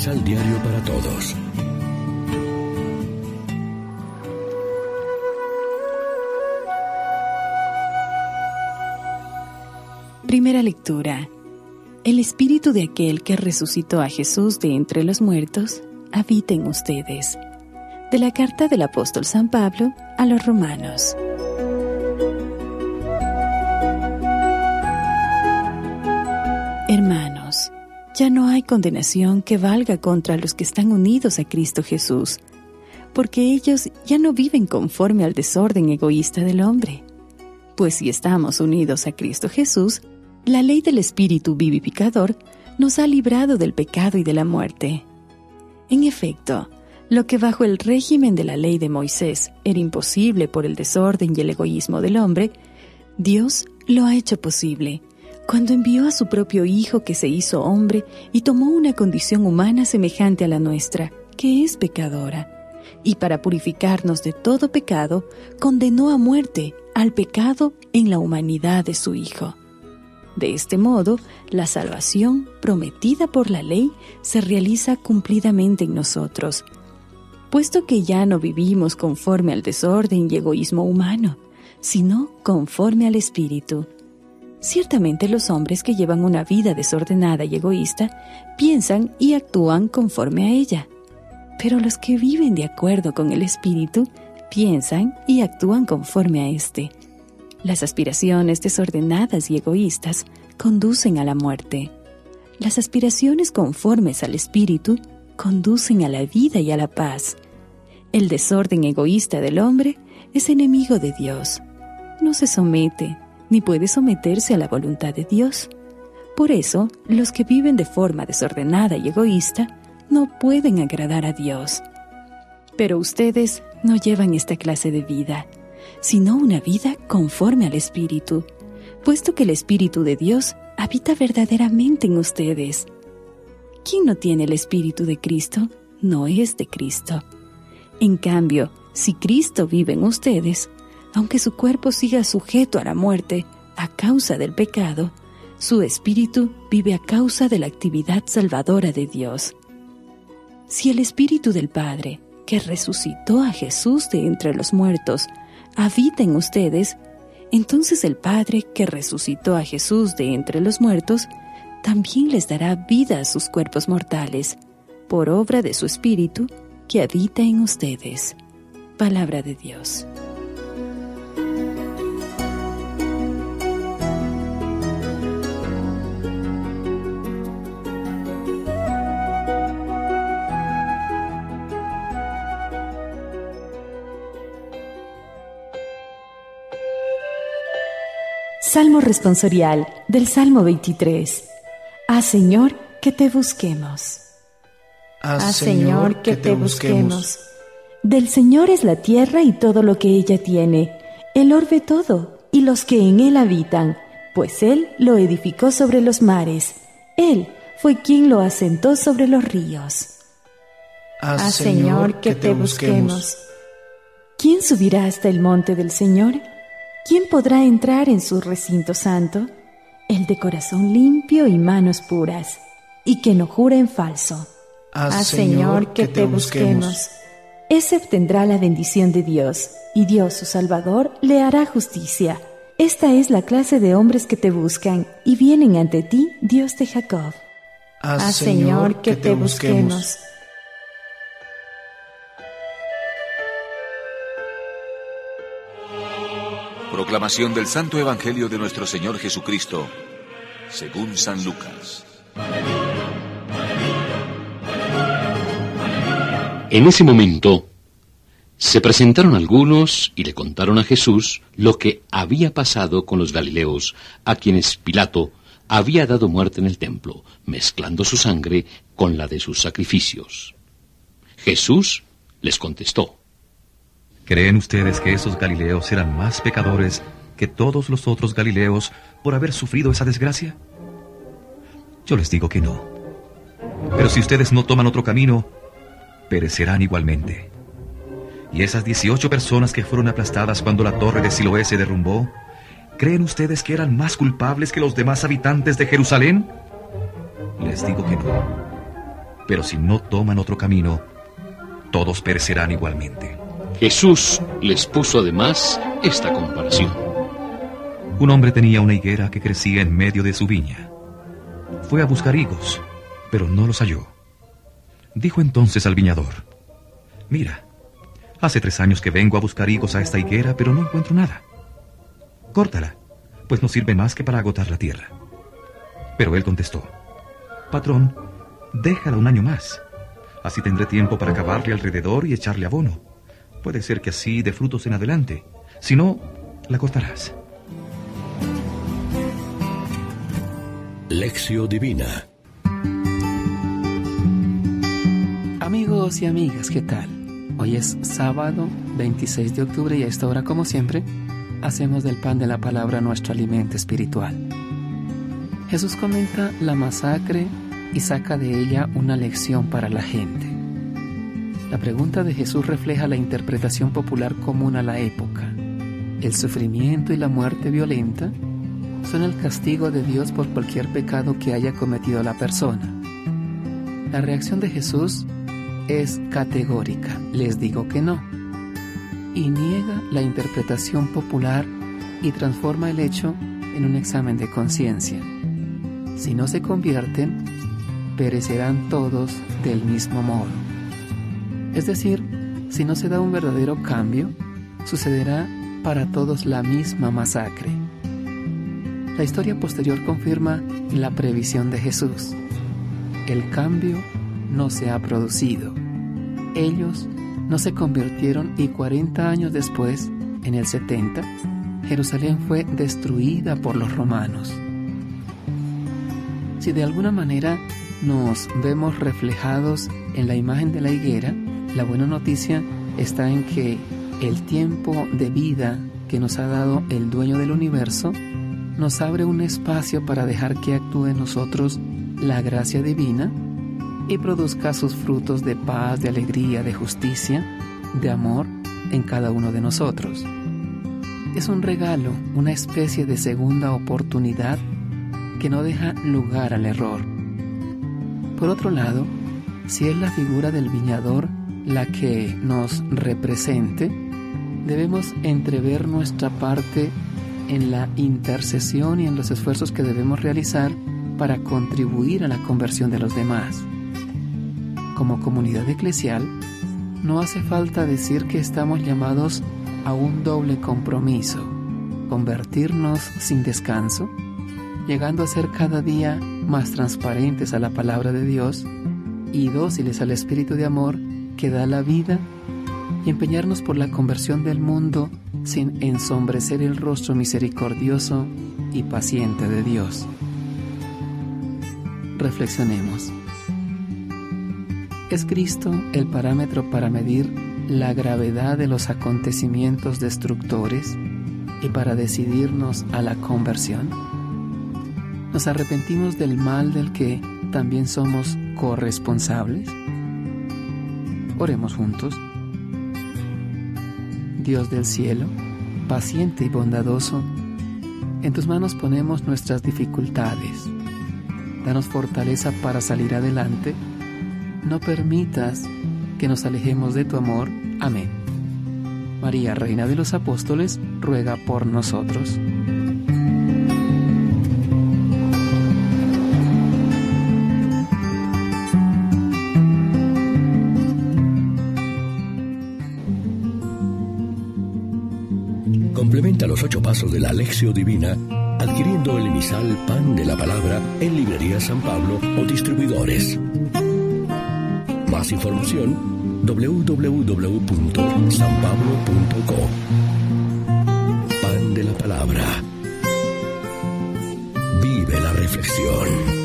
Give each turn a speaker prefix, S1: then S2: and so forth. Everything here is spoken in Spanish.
S1: Misal Diario para Todos.
S2: Primera lectura. El espíritu de aquel que resucitó a Jesús de entre los muertos habita en ustedes. De la carta del apóstol San Pablo a los romanos. Ya no hay condenación que valga contra los que están unidos a Cristo Jesús, porque ellos ya no viven conforme al desorden egoísta del hombre. Pues si estamos unidos a Cristo Jesús, la ley del Espíritu vivificador nos ha librado del pecado y de la muerte. En efecto, lo que bajo el régimen de la ley de Moisés era imposible por el desorden y el egoísmo del hombre, Dios lo ha hecho posible cuando envió a su propio Hijo que se hizo hombre y tomó una condición humana semejante a la nuestra, que es pecadora, y para purificarnos de todo pecado, condenó a muerte al pecado en la humanidad de su Hijo. De este modo, la salvación prometida por la ley se realiza cumplidamente en nosotros, puesto que ya no vivimos conforme al desorden y egoísmo humano, sino conforme al Espíritu. Ciertamente los hombres que llevan una vida desordenada y egoísta piensan y actúan conforme a ella, pero los que viven de acuerdo con el Espíritu piensan y actúan conforme a éste. Las aspiraciones desordenadas y egoístas conducen a la muerte. Las aspiraciones conformes al Espíritu conducen a la vida y a la paz. El desorden egoísta del hombre es enemigo de Dios. No se somete ni puede someterse a la voluntad de Dios. Por eso, los que viven de forma desordenada y egoísta no pueden agradar a Dios. Pero ustedes no llevan esta clase de vida, sino una vida conforme al Espíritu, puesto que el Espíritu de Dios habita verdaderamente en ustedes. Quien no tiene el Espíritu de Cristo no es de Cristo. En cambio, si Cristo vive en ustedes, aunque su cuerpo siga sujeto a la muerte a causa del pecado, su espíritu vive a causa de la actividad salvadora de Dios. Si el espíritu del Padre, que resucitó a Jesús de entre los muertos, habita en ustedes, entonces el Padre, que resucitó a Jesús de entre los muertos, también les dará vida a sus cuerpos mortales, por obra de su espíritu que habita en ustedes. Palabra de Dios. Salmo responsorial del Salmo 23. Ah Señor, que te busquemos.
S3: Ah Señor, que te busquemos.
S2: Del Señor es la tierra y todo lo que ella tiene, el orbe todo y los que en él habitan, pues Él lo edificó sobre los mares, Él fue quien lo asentó sobre los ríos.
S3: Ah Señor, que te busquemos.
S2: ¿Quién subirá hasta el monte del Señor? ¿Quién podrá entrar en su recinto santo? El de corazón limpio y manos puras, y que no jura en falso.
S3: Ah, Señor, que te busquemos.
S2: Ese obtendrá la bendición de Dios, y Dios su Salvador le hará justicia. Esta es la clase de hombres que te buscan y vienen ante ti, Dios de Jacob.
S3: Ah, Señor, que te busquemos.
S4: Proclamación del Santo Evangelio de nuestro Señor Jesucristo, según San Lucas.
S5: En ese momento se presentaron algunos y le contaron a Jesús lo que había pasado con los Galileos, a quienes Pilato había dado muerte en el templo, mezclando su sangre con la de sus sacrificios. Jesús les contestó,
S6: ¿Creen ustedes que esos Galileos eran más pecadores que todos los otros Galileos por haber sufrido esa desgracia? Yo les digo que no. Pero si ustedes no toman otro camino, perecerán igualmente. Y esas 18 personas que fueron aplastadas cuando la torre de Siloé se derrumbó, ¿creen ustedes que eran más culpables que los demás habitantes de Jerusalén? Les digo que no. Pero si no toman otro camino, todos perecerán igualmente.
S5: Jesús les puso además esta comparación.
S6: Un hombre tenía una higuera que crecía en medio de su viña. Fue a buscar higos, pero no los halló. Dijo entonces al viñador, Mira, hace tres años que vengo a buscar higos a esta higuera, pero no encuentro nada. Córtala, pues no sirve más que para agotar la tierra. Pero él contestó, Patrón, déjala un año más. Así tendré tiempo para cavarle alrededor y echarle abono. Puede ser que así dé frutos en adelante. Si no, la cortarás.
S1: Lección Divina
S7: Amigos y amigas, ¿qué tal? Hoy es sábado 26 de octubre y a esta hora, como siempre, hacemos del pan de la palabra nuestro alimento espiritual. Jesús comenta la masacre y saca de ella una lección para la gente. La pregunta de Jesús refleja la interpretación popular común a la época. El sufrimiento y la muerte violenta son el castigo de Dios por cualquier pecado que haya cometido la persona. La reacción de Jesús es categórica, les digo que no, y niega la interpretación popular y transforma el hecho en un examen de conciencia. Si no se convierten, perecerán todos del mismo modo. Es decir, si no se da un verdadero cambio, sucederá para todos la misma masacre. La historia posterior confirma la previsión de Jesús. El cambio no se ha producido. Ellos no se convirtieron y 40 años después, en el 70, Jerusalén fue destruida por los romanos. Si de alguna manera nos vemos reflejados en la imagen de la higuera, la buena noticia está en que el tiempo de vida que nos ha dado el dueño del universo nos abre un espacio para dejar que actúe en nosotros la gracia divina y produzca sus frutos de paz, de alegría, de justicia, de amor en cada uno de nosotros. Es un regalo, una especie de segunda oportunidad que no deja lugar al error. Por otro lado, si es la figura del viñador la que nos represente, debemos entrever nuestra parte en la intercesión y en los esfuerzos que debemos realizar para contribuir a la conversión de los demás. Como comunidad eclesial, no hace falta decir que estamos llamados a un doble compromiso, convertirnos sin descanso llegando a ser cada día más transparentes a la palabra de Dios y dóciles al Espíritu de amor que da la vida y empeñarnos por la conversión del mundo sin ensombrecer el rostro misericordioso y paciente de Dios. Reflexionemos. ¿Es Cristo el parámetro para medir la gravedad de los acontecimientos destructores y para decidirnos a la conversión? ¿Nos arrepentimos del mal del que también somos corresponsables? Oremos juntos. Dios del cielo, paciente y bondadoso, en tus manos ponemos nuestras dificultades. Danos fortaleza para salir adelante. No permitas que nos alejemos de tu amor. Amén. María, Reina de los Apóstoles, ruega por nosotros.
S1: Pasos de la Alexio Divina adquiriendo el emisal Pan de la Palabra en Librería San Pablo o distribuidores. Más información www.sanpablo.co Pan de la Palabra. Vive la reflexión.